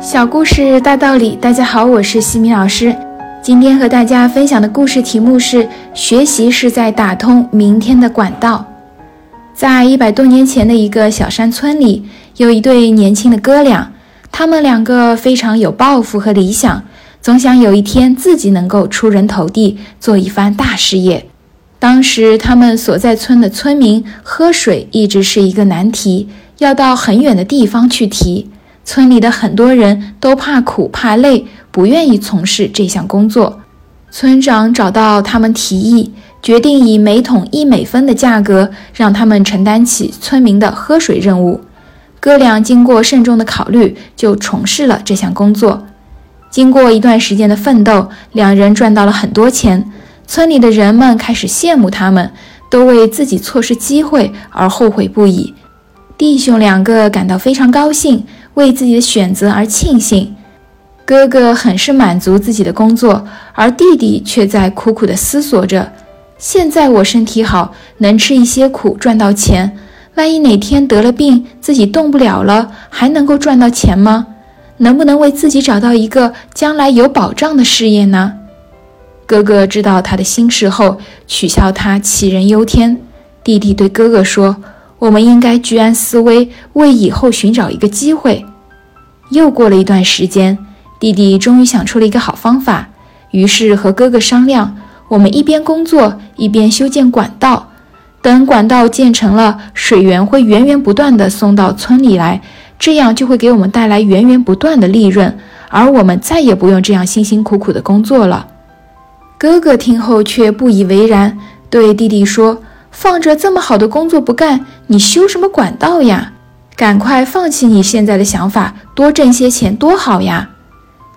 小故事大道理，大家好，我是西米老师。今天和大家分享的故事题目是：学习是在打通明天的管道。在一百多年前的一个小山村里，有一对年轻的哥俩，他们两个非常有抱负和理想，总想有一天自己能够出人头地，做一番大事业。当时他们所在村的村民喝水一直是一个难题，要到很远的地方去提。村里的很多人都怕苦怕累，不愿意从事这项工作。村长找到他们提议，决定以每桶一美分的价格让他们承担起村民的喝水任务。哥俩经过慎重的考虑，就从事了这项工作。经过一段时间的奋斗，两人赚到了很多钱。村里的人们开始羡慕他们，都为自己错失机会而后悔不已。弟兄两个感到非常高兴。为自己的选择而庆幸，哥哥很是满足自己的工作，而弟弟却在苦苦地思索着：现在我身体好，能吃一些苦赚到钱，万一哪天得了病，自己动不了了，还能够赚到钱吗？能不能为自己找到一个将来有保障的事业呢？哥哥知道他的心事后，取笑他杞人忧天。弟弟对哥哥说。我们应该居安思危，为以后寻找一个机会。又过了一段时间，弟弟终于想出了一个好方法，于是和哥哥商量：我们一边工作，一边修建管道。等管道建成了，水源会源源不断地送到村里来，这样就会给我们带来源源不断的利润，而我们再也不用这样辛辛苦苦的工作了。哥哥听后却不以为然，对弟弟说。放着这么好的工作不干，你修什么管道呀？赶快放弃你现在的想法，多挣些钱多好呀！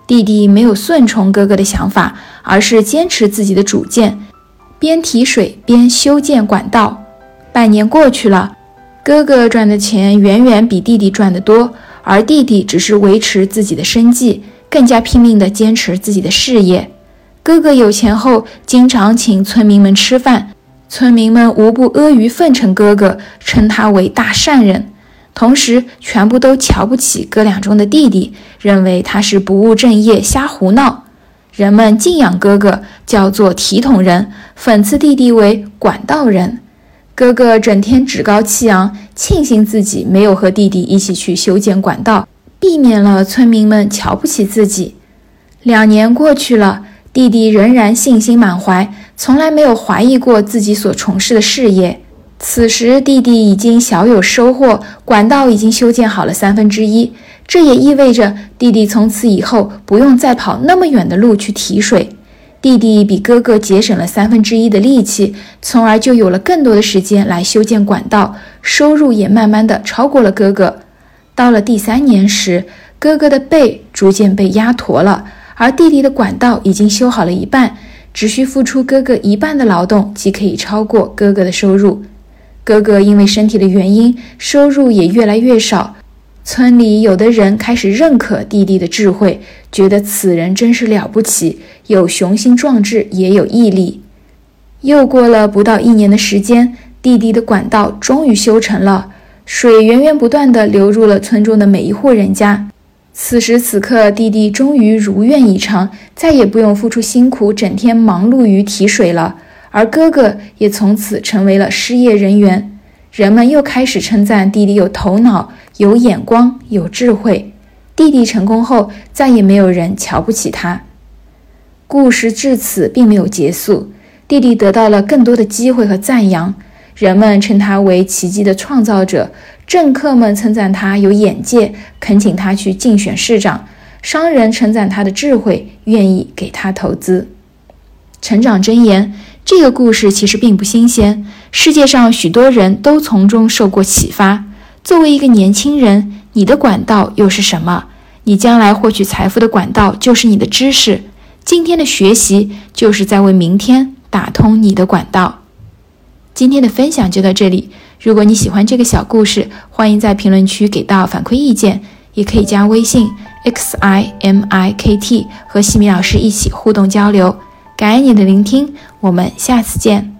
弟弟没有顺从哥哥的想法，而是坚持自己的主见，边提水边修建管道。半年过去了，哥哥赚的钱远远比弟弟赚得多，而弟弟只是维持自己的生计，更加拼命地坚持自己的事业。哥哥有钱后，经常请村民们吃饭。村民们无不阿谀奉承哥哥，称他为大善人，同时全部都瞧不起哥俩中的弟弟，认为他是不务正业、瞎胡闹。人们敬仰哥哥，叫做提桶人；讽刺弟弟为管道人。哥哥整天趾高气扬，庆幸自己没有和弟弟一起去修建管道，避免了村民们瞧不起自己。两年过去了。弟弟仍然信心满怀，从来没有怀疑过自己所从事的事业。此时，弟弟已经小有收获，管道已经修建好了三分之一。这也意味着弟弟从此以后不用再跑那么远的路去提水。弟弟比哥哥节省了三分之一的力气，从而就有了更多的时间来修建管道，收入也慢慢的超过了哥哥。到了第三年时，哥哥的背逐渐被压驼了。而弟弟的管道已经修好了一半，只需付出哥哥一半的劳动，即可以超过哥哥的收入。哥哥因为身体的原因，收入也越来越少。村里有的人开始认可弟弟的智慧，觉得此人真是了不起，有雄心壮志，也有毅力。又过了不到一年的时间，弟弟的管道终于修成了，水源源不断地流入了村中的每一户人家。此时此刻，弟弟终于如愿以偿，再也不用付出辛苦，整天忙碌于提水了。而哥哥也从此成为了失业人员。人们又开始称赞弟弟有头脑、有眼光、有智慧。弟弟成功后，再也没有人瞧不起他。故事至此并没有结束，弟弟得到了更多的机会和赞扬。人们称他为奇迹的创造者。政客们称赞他有眼界，恳请他去竞选市长；商人称赞他的智慧，愿意给他投资。成长箴言这个故事其实并不新鲜，世界上许多人都从中受过启发。作为一个年轻人，你的管道又是什么？你将来获取财富的管道就是你的知识。今天的学习就是在为明天打通你的管道。今天的分享就到这里。如果你喜欢这个小故事，欢迎在评论区给到反馈意见，也可以加微信 x i m i k t 和西米老师一起互动交流。感恩你的聆听，我们下次见。